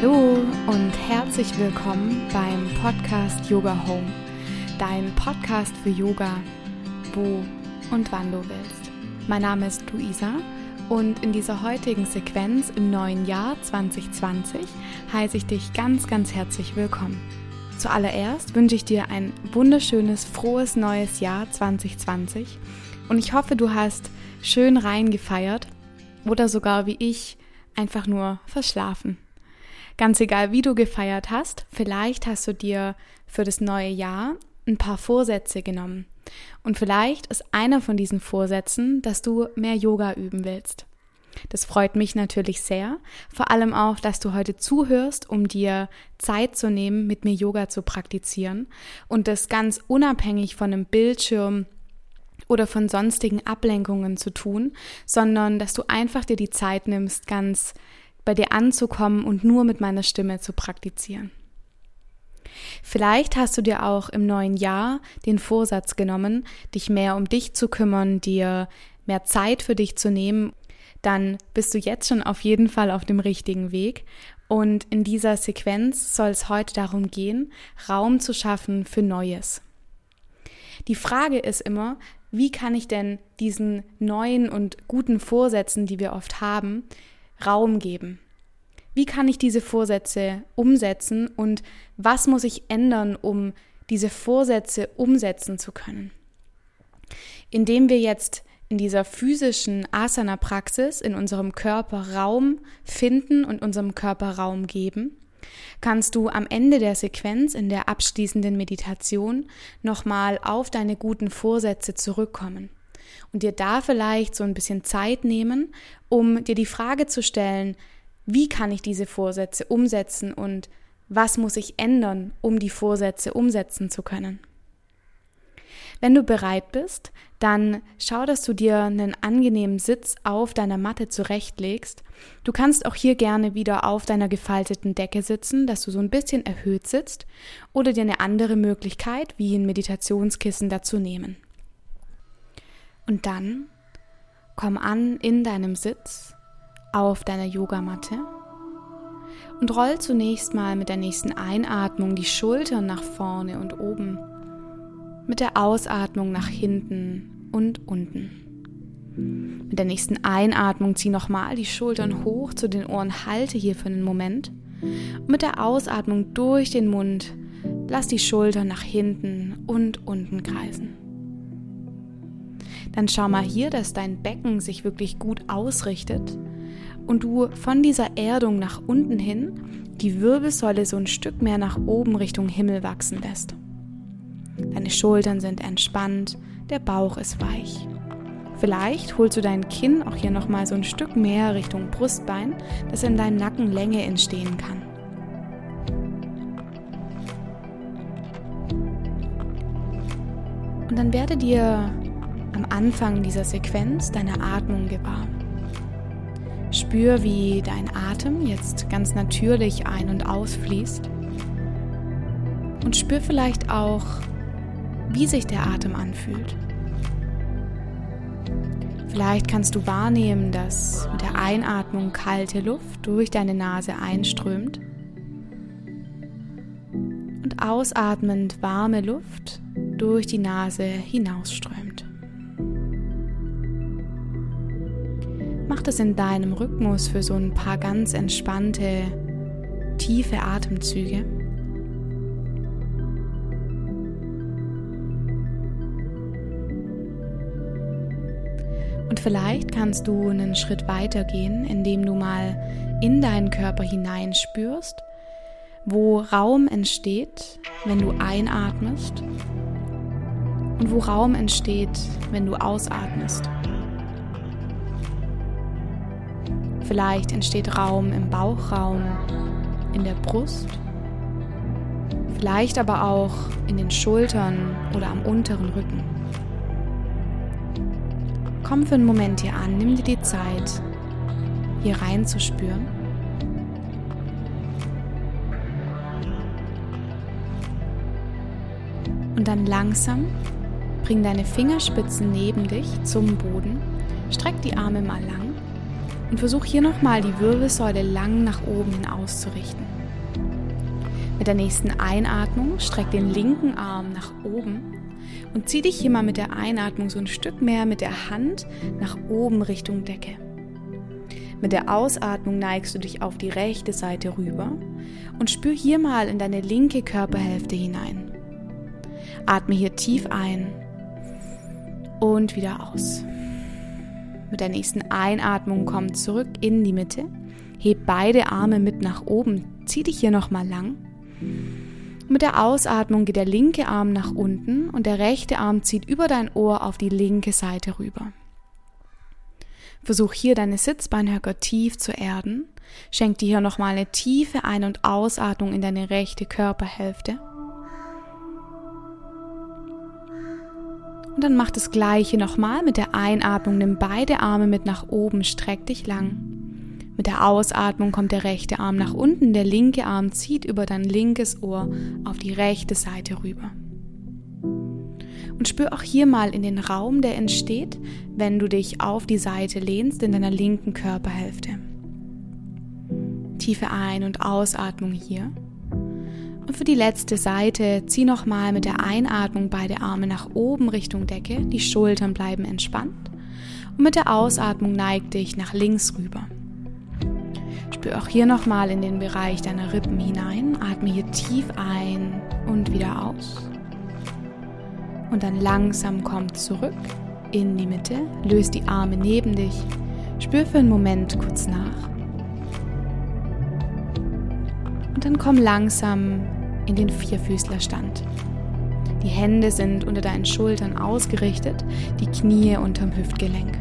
Hallo und herzlich willkommen beim Podcast Yoga Home, dein Podcast für Yoga, wo und wann du willst. Mein Name ist Luisa und in dieser heutigen Sequenz im neuen Jahr 2020 heiße ich dich ganz, ganz herzlich willkommen. Zuallererst wünsche ich dir ein wunderschönes, frohes neues Jahr 2020 und ich hoffe, du hast schön reingefeiert oder sogar wie ich einfach nur verschlafen. Ganz egal, wie du gefeiert hast, vielleicht hast du dir für das neue Jahr ein paar Vorsätze genommen. Und vielleicht ist einer von diesen Vorsätzen, dass du mehr Yoga üben willst. Das freut mich natürlich sehr, vor allem auch, dass du heute zuhörst, um dir Zeit zu nehmen, mit mir Yoga zu praktizieren und das ganz unabhängig von einem Bildschirm oder von sonstigen Ablenkungen zu tun, sondern dass du einfach dir die Zeit nimmst, ganz bei dir anzukommen und nur mit meiner Stimme zu praktizieren. Vielleicht hast du dir auch im neuen Jahr den Vorsatz genommen, dich mehr um dich zu kümmern, dir mehr Zeit für dich zu nehmen. Dann bist du jetzt schon auf jeden Fall auf dem richtigen Weg. Und in dieser Sequenz soll es heute darum gehen, Raum zu schaffen für Neues. Die Frage ist immer, wie kann ich denn diesen neuen und guten Vorsätzen, die wir oft haben, Raum geben. Wie kann ich diese Vorsätze umsetzen und was muss ich ändern, um diese Vorsätze umsetzen zu können? Indem wir jetzt in dieser physischen Asana-Praxis in unserem Körper Raum finden und unserem Körper Raum geben, kannst du am Ende der Sequenz in der abschließenden Meditation nochmal auf deine guten Vorsätze zurückkommen und dir da vielleicht so ein bisschen Zeit nehmen, um dir die Frage zu stellen, wie kann ich diese Vorsätze umsetzen und was muss ich ändern, um die Vorsätze umsetzen zu können. Wenn du bereit bist, dann schau, dass du dir einen angenehmen Sitz auf deiner Matte zurechtlegst. Du kannst auch hier gerne wieder auf deiner gefalteten Decke sitzen, dass du so ein bisschen erhöht sitzt oder dir eine andere Möglichkeit wie ein Meditationskissen dazu nehmen. Und dann komm an in deinem Sitz auf deiner Yogamatte und roll zunächst mal mit der nächsten Einatmung die Schultern nach vorne und oben, mit der Ausatmung nach hinten und unten. Mit der nächsten Einatmung zieh nochmal die Schultern hoch zu den Ohren, halte hier für einen Moment. Und mit der Ausatmung durch den Mund lass die Schultern nach hinten und unten kreisen dann schau mal hier, dass dein Becken sich wirklich gut ausrichtet und du von dieser Erdung nach unten hin die Wirbelsäule so ein Stück mehr nach oben Richtung Himmel wachsen lässt. Deine Schultern sind entspannt, der Bauch ist weich. Vielleicht holst du dein Kinn auch hier nochmal so ein Stück mehr Richtung Brustbein, dass in deinem Nacken Länge entstehen kann. Und dann werde dir am Anfang dieser Sequenz deine Atmung gewahr. Spür, wie dein Atem jetzt ganz natürlich ein- und ausfließt. Und spür vielleicht auch, wie sich der Atem anfühlt. Vielleicht kannst du wahrnehmen, dass mit der Einatmung kalte Luft durch deine Nase einströmt und ausatmend warme Luft durch die Nase hinausströmt. Das in deinem Rhythmus für so ein paar ganz entspannte, tiefe Atemzüge. Und vielleicht kannst du einen Schritt weiter gehen, indem du mal in deinen Körper hineinspürst, wo Raum entsteht, wenn du einatmest und wo Raum entsteht, wenn du ausatmest. Vielleicht entsteht Raum im Bauchraum, in der Brust, vielleicht aber auch in den Schultern oder am unteren Rücken. Komm für einen Moment hier an, nimm dir die Zeit, hier reinzuspüren. Und dann langsam bring deine Fingerspitzen neben dich zum Boden, streck die Arme mal lang Und versuch hier nochmal die Wirbelsäule lang nach oben hin auszurichten. Mit der nächsten Einatmung streck den linken Arm nach oben und zieh dich hier mal mit der Einatmung so ein Stück mehr mit der Hand nach oben Richtung Decke. Mit der Ausatmung neigst du dich auf die rechte Seite rüber und spür hier mal in deine linke Körperhälfte hinein. Atme hier tief ein und wieder aus. Mit der nächsten Einatmung komm zurück in die Mitte. Heb beide Arme mit nach oben. Zieh dich hier nochmal lang. Mit der Ausatmung geht der linke Arm nach unten und der rechte Arm zieht über dein Ohr auf die linke Seite rüber. Versuch hier deine Sitzbeinhöcker tief zu erden. Schenk dir hier nochmal eine tiefe Ein- und Ausatmung in deine rechte Körperhälfte. Und dann mach das gleiche nochmal mit der Einatmung. Nimm beide Arme mit nach oben, streck dich lang. Mit der Ausatmung kommt der rechte Arm nach unten, der linke Arm zieht über dein linkes Ohr auf die rechte Seite rüber. Und spür auch hier mal in den Raum, der entsteht, wenn du dich auf die Seite lehnst in deiner linken Körperhälfte. Tiefe Ein- und Ausatmung hier. Für die letzte Seite zieh nochmal mit der Einatmung beide Arme nach oben Richtung Decke, die Schultern bleiben entspannt. Und mit der Ausatmung neig dich nach links rüber. Spür auch hier nochmal in den Bereich deiner Rippen hinein. Atme hier tief ein und wieder aus. Und dann langsam komm zurück in die Mitte. Löse die Arme neben dich. Spür für einen Moment kurz nach. Und dann komm langsam in den Vierfüßlerstand. Die Hände sind unter deinen Schultern ausgerichtet, die Knie unterm Hüftgelenk.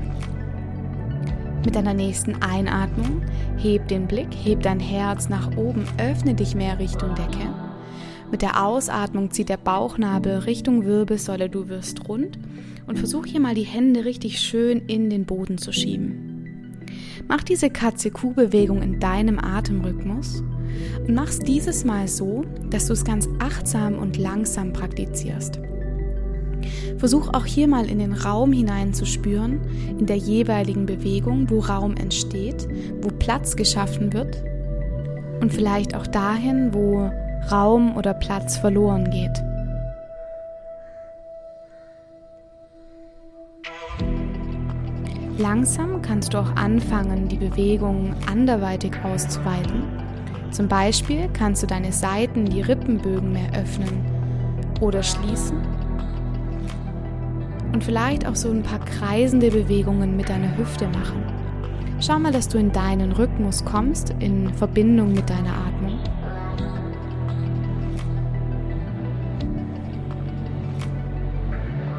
Mit deiner nächsten Einatmung heb den Blick, heb dein Herz nach oben, öffne dich mehr Richtung Decke. Mit der Ausatmung zieht der Bauchnabel Richtung Wirbelsäule, du wirst rund und versuch hier mal die Hände richtig schön in den Boden zu schieben. Mach diese Katze-Kuh-Bewegung in deinem Atemrhythmus und mach's dieses Mal so, dass du es ganz achtsam und langsam praktizierst. Versuch auch hier mal in den Raum hinein zu spüren, in der jeweiligen Bewegung, wo Raum entsteht, wo Platz geschaffen wird und vielleicht auch dahin, wo Raum oder Platz verloren geht. Langsam kannst du auch anfangen, die Bewegung anderweitig auszuweiten zum Beispiel kannst du deine Seiten, die Rippenbögen mehr öffnen oder schließen und vielleicht auch so ein paar kreisende Bewegungen mit deiner Hüfte machen. Schau mal, dass du in deinen Rhythmus kommst in Verbindung mit deiner Atmung.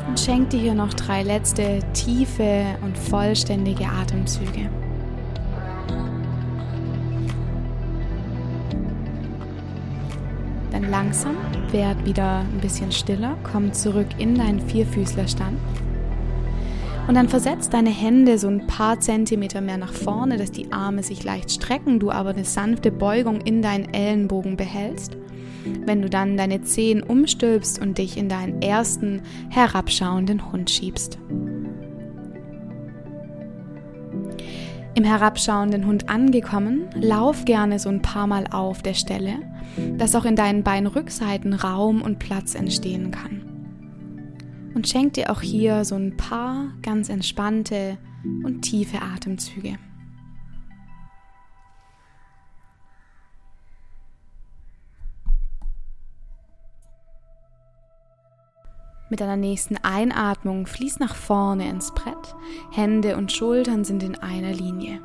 Und schenk dir hier noch drei letzte tiefe und vollständige Atemzüge. Langsam werd wieder ein bisschen stiller, komm zurück in deinen Vierfüßlerstand. Und dann versetz deine Hände so ein paar Zentimeter mehr nach vorne, dass die Arme sich leicht strecken, du aber eine sanfte Beugung in deinen Ellenbogen behältst. Wenn du dann deine Zehen umstülpst und dich in deinen ersten herabschauenden Hund schiebst. Im herabschauenden Hund angekommen, lauf gerne so ein paar Mal auf der Stelle, dass auch in deinen Beinrückseiten Raum und Platz entstehen kann. Und schenk dir auch hier so ein paar ganz entspannte und tiefe Atemzüge. Mit deiner nächsten Einatmung fließ nach vorne ins Brett, Hände und Schultern sind in einer Linie.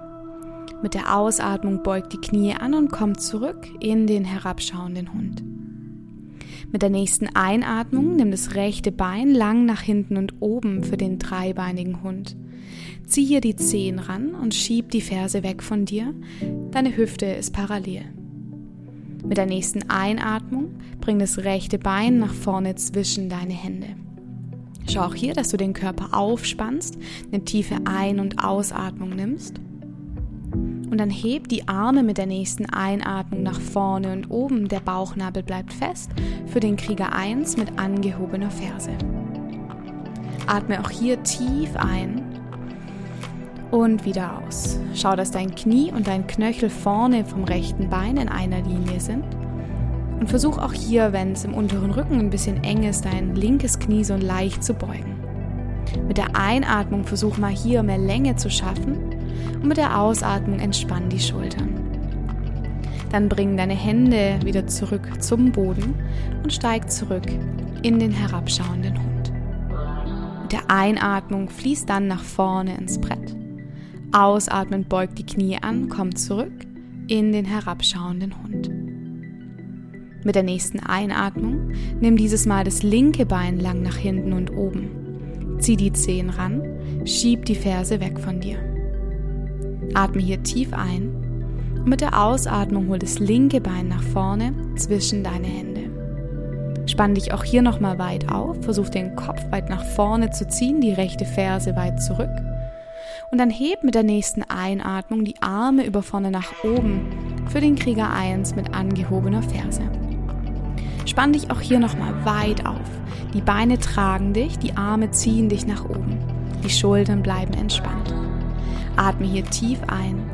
Mit der Ausatmung beugt die Knie an und kommt zurück in den herabschauenden Hund. Mit der nächsten Einatmung nimm das rechte Bein lang nach hinten und oben für den dreibeinigen Hund. Zieh hier die Zehen ran und schieb die Ferse weg von dir. Deine Hüfte ist parallel. Mit der nächsten Einatmung bring das rechte Bein nach vorne zwischen deine Hände. Schau auch hier, dass du den Körper aufspannst, eine tiefe Ein- und Ausatmung nimmst. Und dann heb die Arme mit der nächsten Einatmung nach vorne und oben. Der Bauchnabel bleibt fest für den Krieger 1 mit angehobener Ferse. Atme auch hier tief ein Und wieder aus. Schau, dass dein Knie und dein Knöchel vorne vom rechten Bein in einer Linie sind. Und versuch auch hier, wenn es im unteren Rücken ein bisschen eng ist, dein linkes Knie so leicht zu beugen. Mit der Einatmung versuch mal hier mehr Länge zu schaffen und mit der Ausatmung entspann die Schultern. Dann bring deine Hände wieder zurück zum Boden und steig zurück in den herabschauenden Hund. Mit der Einatmung fließ dann nach vorne ins Brett. Ausatmend beugt die Knie an, kommt zurück in den herabschauenden Hund. Mit der nächsten Einatmung nimm dieses Mal das linke Bein lang nach hinten und oben. Zieh die Zehen ran, schieb die Ferse weg von dir. Atme hier tief ein und mit der Ausatmung hol das linke Bein nach vorne zwischen deine Hände. Spann dich auch hier nochmal weit auf, versuch den Kopf weit nach vorne zu ziehen, die rechte Ferse weit zurück und dann heb mit der nächsten Einatmung die Arme über vorne nach oben für den Krieger 1 mit angehobener Ferse. Spann dich auch hier nochmal weit auf. Die Beine tragen dich, die Arme ziehen dich nach oben. Die Schultern bleiben entspannt. Atme hier tief ein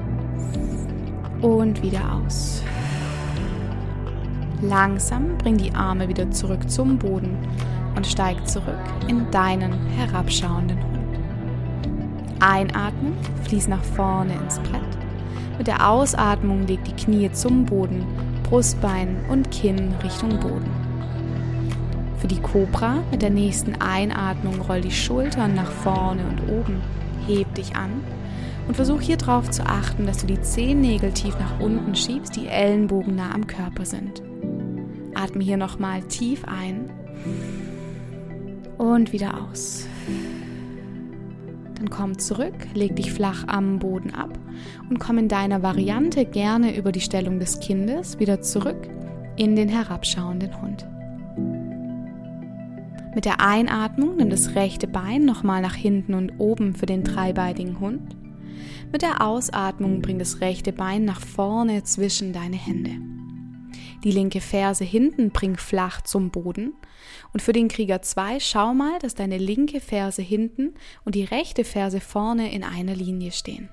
und wieder aus. Langsam bring die Arme wieder zurück zum Boden und steig zurück in deinen herabschauenden. Einatmen, fließ nach vorne ins Brett. Mit der Ausatmung leg die Knie zum Boden, Brustbein und Kinn Richtung Boden. Für die Cobra mit der nächsten Einatmung roll die Schultern nach vorne und oben, heb dich an und versuch hier darauf zu achten, dass du die Zehennägel tief nach unten schiebst, die Ellenbogen nah am Körper sind. Atme hier nochmal tief ein und wieder aus. Dann komm zurück, leg dich flach am Boden ab und komm in deiner Variante gerne über die Stellung des Kindes wieder zurück in den herabschauenden Hund. Mit der Einatmung nimm das rechte Bein nochmal nach hinten und oben für den dreibeinigen Hund. Mit der Ausatmung bring das rechte Bein nach vorne zwischen deine Hände. Die linke Ferse hinten bring flach zum Boden. Und für den Krieger 2 schau mal, dass deine linke Ferse hinten und die rechte Ferse vorne in einer Linie stehen.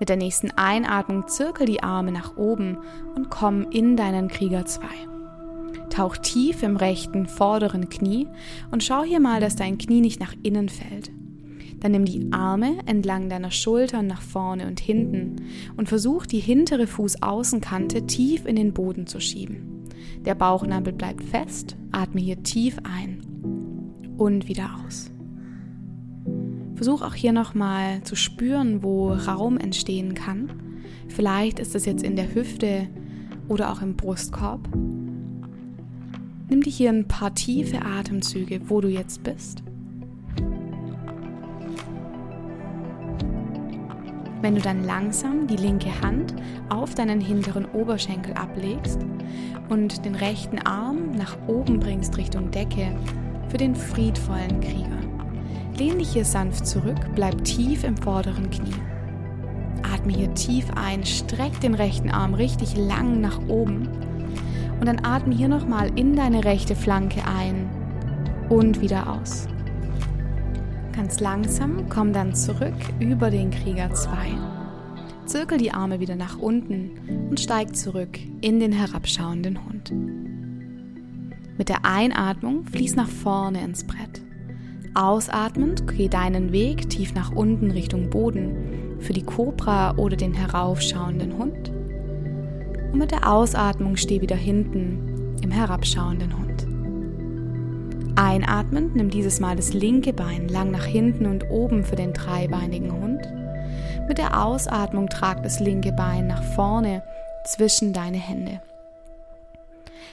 Mit der nächsten Einatmung zirkel die Arme nach oben und komm in deinen Krieger 2. Tauch tief im rechten vorderen Knie und schau hier mal, dass dein Knie nicht nach innen fällt. Dann nimm die Arme entlang deiner Schultern nach vorne und hinten und versuch die hintere Fußaußenkante tief in den Boden zu schieben. Der Bauchnabel bleibt fest, atme hier tief ein und wieder aus. Versuch auch hier nochmal zu spüren, wo Raum entstehen kann. Vielleicht ist es jetzt in der Hüfte oder auch im Brustkorb. Nimm dir hier ein paar tiefe Atemzüge, wo du jetzt bist. Wenn du dann langsam die linke Hand auf deinen hinteren Oberschenkel ablegst und den rechten Arm nach oben bringst Richtung Decke für den friedvollen Krieger. Lehn dich hier sanft zurück, bleib tief im vorderen Knie. Atme hier tief ein, streck den rechten Arm richtig lang nach oben und dann atme hier nochmal in deine rechte Flanke ein und wieder aus. Ganz langsam komm dann zurück über den Krieger 2. Zirkel die Arme wieder nach unten und steig zurück in den herabschauenden Hund. Mit der Einatmung fließ nach vorne ins Brett. Ausatmend geh deinen Weg tief nach unten Richtung Boden für die Kobra oder den heraufschauenden Hund. Und mit der Ausatmung steh wieder hinten im herabschauenden Hund. Einatmend nimm dieses Mal das linke Bein lang nach hinten und oben für den dreibeinigen Hund. Mit der Ausatmung trag das linke Bein nach vorne zwischen deine Hände.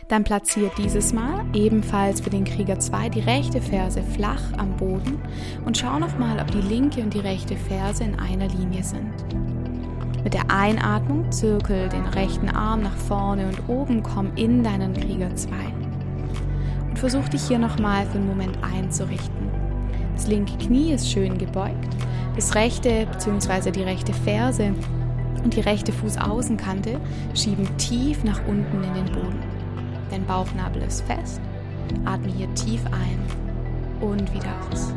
Dann platziert dieses Mal ebenfalls für den Krieger 2 die rechte Ferse flach am Boden und schau nochmal, ob die linke und die rechte Ferse in einer Linie sind. Mit der Einatmung zirkel den rechten Arm nach vorne und oben komm in deinen Krieger 2 versuch dich hier nochmal für einen Moment einzurichten. Das linke Knie ist schön gebeugt, das rechte bzw. die rechte Ferse und die rechte Fußaußenkante schieben tief nach unten in den Boden. Dein Bauchnabel ist fest, atme hier tief ein und wieder aus.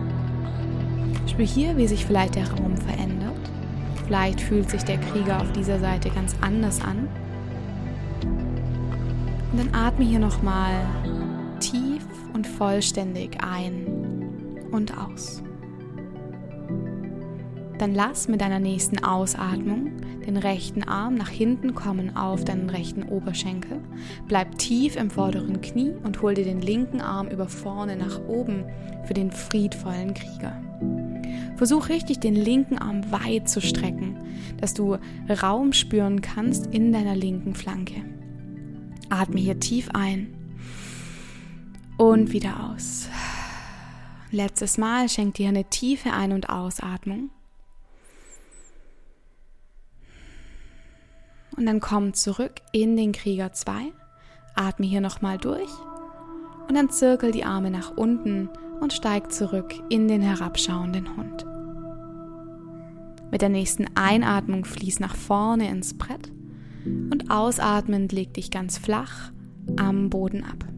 Spür hier, wie sich vielleicht der Raum verändert. Vielleicht fühlt sich der Krieger auf dieser Seite ganz anders an. Und dann atme hier nochmal vollständig ein und aus. Dann lass mit deiner nächsten Ausatmung den rechten Arm nach hinten kommen auf deinen rechten Oberschenkel. Bleib tief im vorderen Knie und hol dir den linken Arm über vorne nach oben für den friedvollen Krieger. Versuch richtig den linken Arm weit zu strecken, dass du Raum spüren kannst in deiner linken Flanke. Atme hier tief ein und wieder aus. Letztes Mal schenk dir eine tiefe Ein- und Ausatmung. Und dann komm zurück in den Krieger 2. Atme hier nochmal durch. Und dann zirkel die Arme nach unten und steig zurück in den herabschauenden Hund. Mit der nächsten Einatmung fließ nach vorne ins Brett und ausatmend leg dich ganz flach am Boden ab.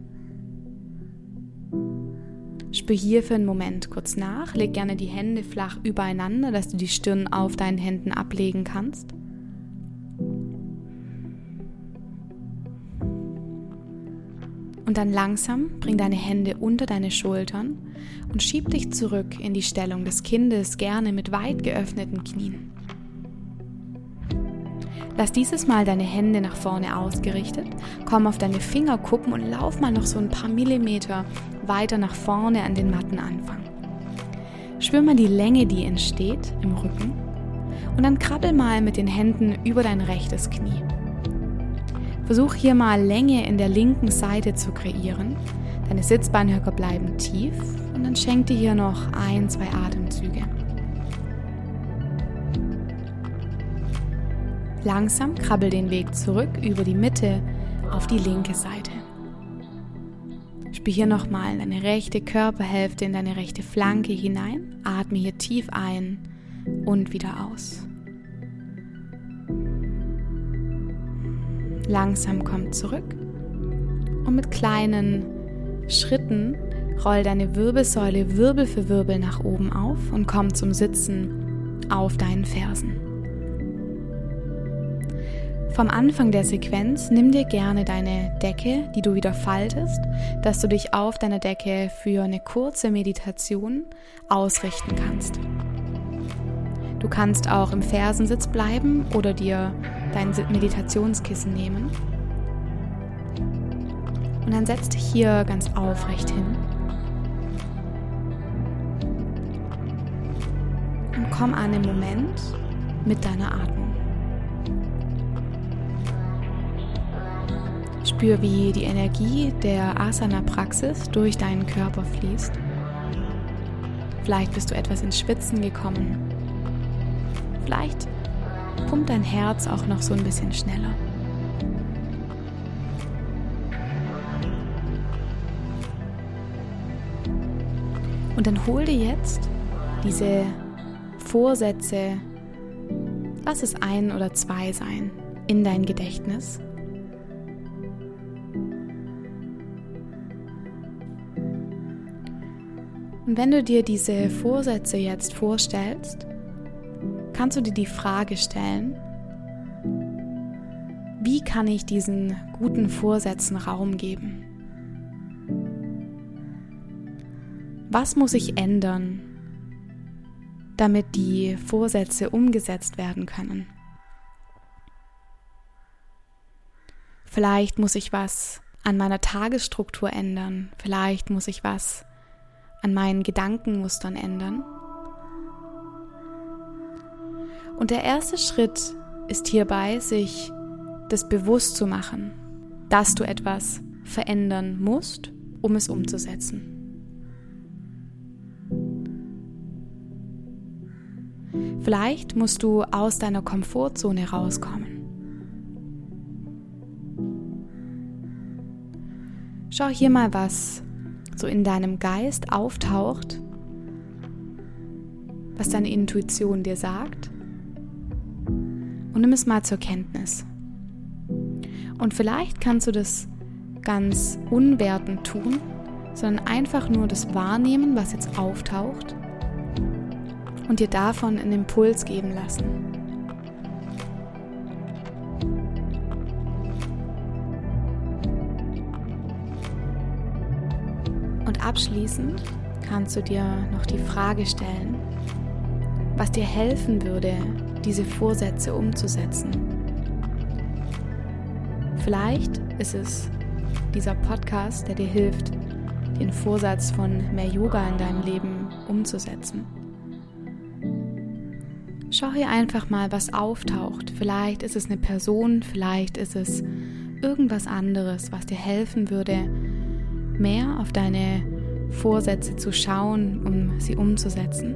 Spür hier für einen Moment kurz nach, leg gerne die Hände flach übereinander, dass du die Stirn auf deinen Händen ablegen kannst. Und dann langsam bring deine Hände unter deine Schultern und schieb dich zurück in die Stellung des Kindes, gerne mit weit geöffneten Knien. Lass dieses Mal deine Hände nach vorne ausgerichtet, komm auf deine Fingerkuppen und lauf mal noch so ein paar Millimeter weiter nach vorne an den Mattenanfang. Spür mal die Länge, die entsteht im Rücken und dann krabbel mal mit den Händen über dein rechtes Knie. Versuch hier mal Länge in der linken Seite zu kreieren. Deine Sitzbeinhöcker bleiben tief und dann schenk dir hier noch ein, zwei Atemzüge. Langsam krabbel den Weg zurück über die Mitte auf die linke Seite. Spür hier nochmal deine rechte Körperhälfte in deine rechte Flanke hinein. Atme hier tief ein und wieder aus. Langsam komm zurück und mit kleinen Schritten roll deine Wirbelsäule Wirbel für Wirbel nach oben auf und komm zum Sitzen auf deinen Fersen. Vom Anfang der Sequenz nimm dir gerne deine Decke, die du wieder faltest, dass du dich auf deiner Decke für eine kurze Meditation ausrichten kannst. Du kannst auch im Fersensitz bleiben oder dir dein Meditationskissen nehmen. Und dann setz dich hier ganz aufrecht hin. Und komm an im Moment mit deiner Atmung. Spür, wie die Energie der Asana-Praxis durch deinen Körper fließt. Vielleicht bist du etwas ins Schwitzen gekommen Vielleicht pumpt dein Herz auch noch so ein bisschen schneller. Und dann hol dir jetzt diese Vorsätze, lass es ein oder zwei sein, in dein Gedächtnis. Wenn du dir diese Vorsätze jetzt vorstellst, kannst du dir die Frage stellen, wie kann ich diesen guten Vorsätzen Raum geben? Was muss ich ändern, damit die Vorsätze umgesetzt werden können? Vielleicht muss ich was an meiner Tagesstruktur ändern, vielleicht muss ich was an meinen Gedankenmustern ändern. Und der erste Schritt ist hierbei, sich das bewusst zu machen, dass du etwas verändern musst, um es umzusetzen. Vielleicht musst du aus deiner Komfortzone rauskommen. Schau hier mal, was so in deinem Geist auftaucht, was deine Intuition dir sagt und nimm es mal zur Kenntnis. Und vielleicht kannst du das ganz unwertend tun, sondern einfach nur das wahrnehmen, was jetzt auftaucht und dir davon einen Impuls geben lassen. Abschließend kannst du dir noch die Frage stellen, was dir helfen würde, diese Vorsätze umzusetzen. Vielleicht ist es dieser Podcast, der dir hilft, den Vorsatz von mehr Yoga in deinem Leben umzusetzen. Schau hier einfach mal, was auftaucht. Vielleicht ist es eine Person, vielleicht ist es irgendwas anderes, was dir helfen würde, mehr auf deine Vorsätze zu schauen, um sie umzusetzen.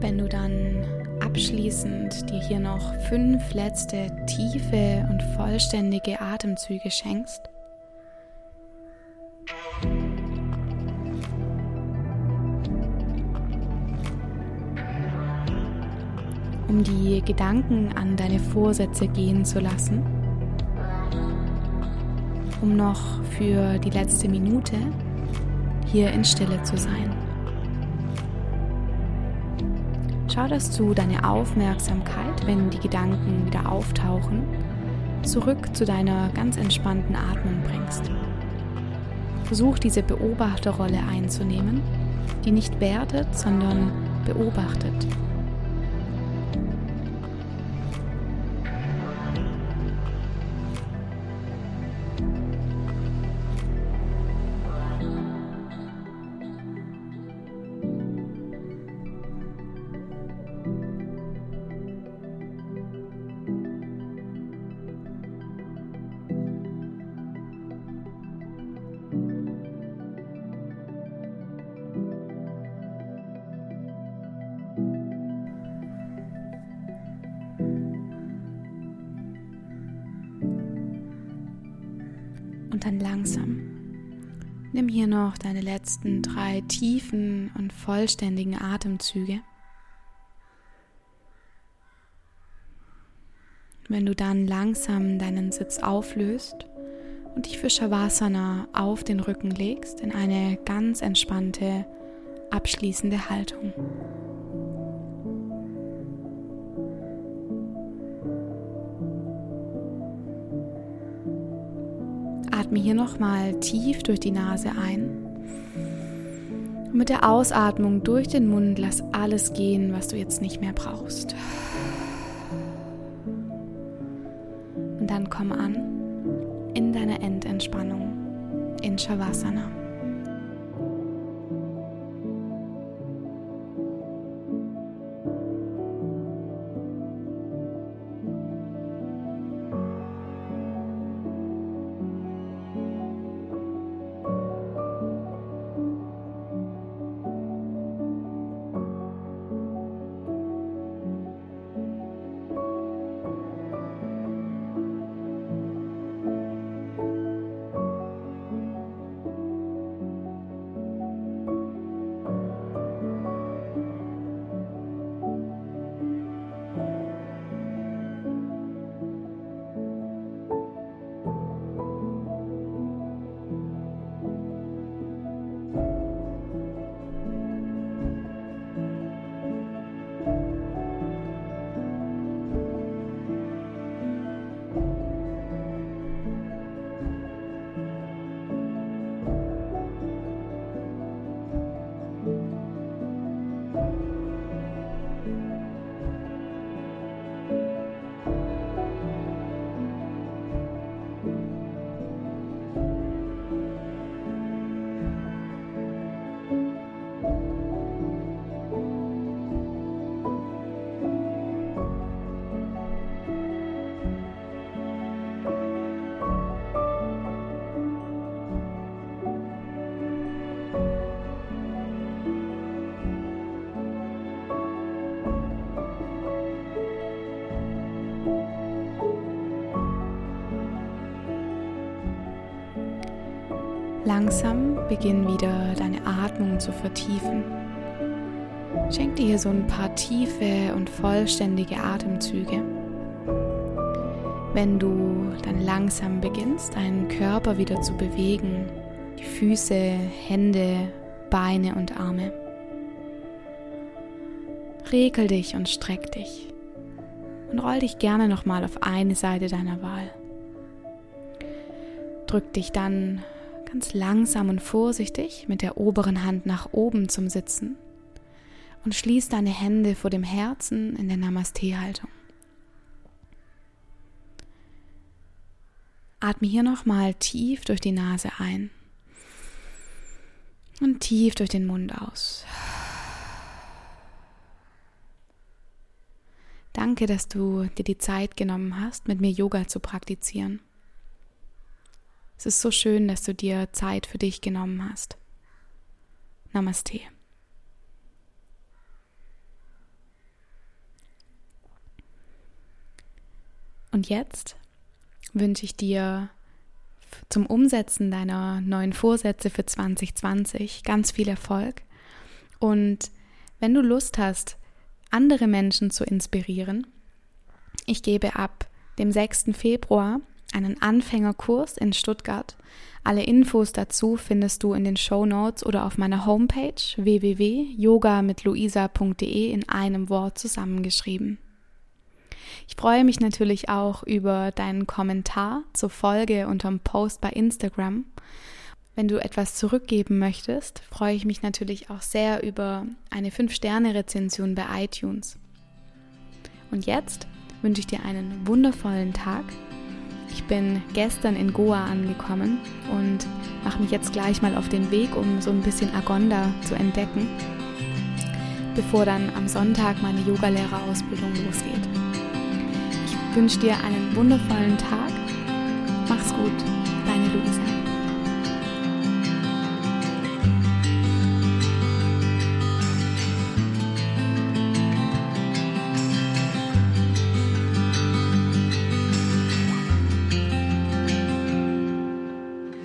Wenn du dann abschließend dir hier noch fünf letzte tiefe und vollständige Atemzüge schenkst, um die Gedanken an deine Vorsätze gehen zu lassen, um noch für die letzte Minute hier in Stille zu sein. Schau, dass du deine Aufmerksamkeit, wenn die Gedanken wieder auftauchen, zurück zu deiner ganz entspannten Atmung bringst. Versuch diese Beobachterrolle einzunehmen, die nicht wertet, sondern beobachtet. Und dann langsam. Nimm hier noch deine letzten drei tiefen und vollständigen Atemzüge. Wenn du dann langsam deinen Sitz auflöst und dich für Shavasana auf den Rücken legst in eine ganz entspannte, abschließende Haltung. Atme hier nochmal tief durch die Nase ein. Und mit der Ausatmung durch den Mund lass alles gehen, was du jetzt nicht mehr brauchst. Und dann komm an in deiner Endentspannung in Shavasana. Langsam beginn wieder deine Atmung zu vertiefen. Schenk dir hier so ein paar tiefe und vollständige Atemzüge. wenn du dann langsam beginnst, deinen Körper wieder zu bewegen, die Füße, Hände, Beine und Arme. Regel dich und streck dich und roll dich gerne nochmal auf eine Seite deiner Wahl. Drück dich dann ganz langsam und vorsichtig mit der oberen Hand nach oben zum Sitzen und schließ deine Hände vor dem Herzen in der Namaste-Haltung. Atme hier nochmal tief durch die Nase ein und tief durch den Mund aus. Danke, dass du dir die Zeit genommen hast, mit mir Yoga zu praktizieren. Es ist so schön, dass du dir Zeit für dich genommen hast. Namaste. Und jetzt wünsche ich dir zum Umsetzen deiner neuen Vorsätze für 2020 ganz viel Erfolg. Und wenn du Lust hast, andere Menschen zu inspirieren, ich gebe ab dem 6. Februar einen Anfängerkurs in Stuttgart. Alle Infos dazu findest du in den Show Notes oder auf meiner Homepage www.yogamitluisa.de in einem Wort zusammengeschrieben. Ich freue mich natürlich auch über deinen Kommentar zur Folge unterm Post bei Instagram. Wenn du etwas zurückgeben möchtest, freue ich mich natürlich auch sehr über eine 5-Sterne-Rezension bei iTunes. Und jetzt wünsche ich dir einen wundervollen Tag. Ich bin gestern in Goa angekommen und mache mich jetzt gleich mal auf den Weg, um so ein bisschen Agonda zu entdecken, bevor dann am Sonntag meine Yogalehrerausbildung losgeht wünsche dir einen wundervollen Tag. Mach's gut.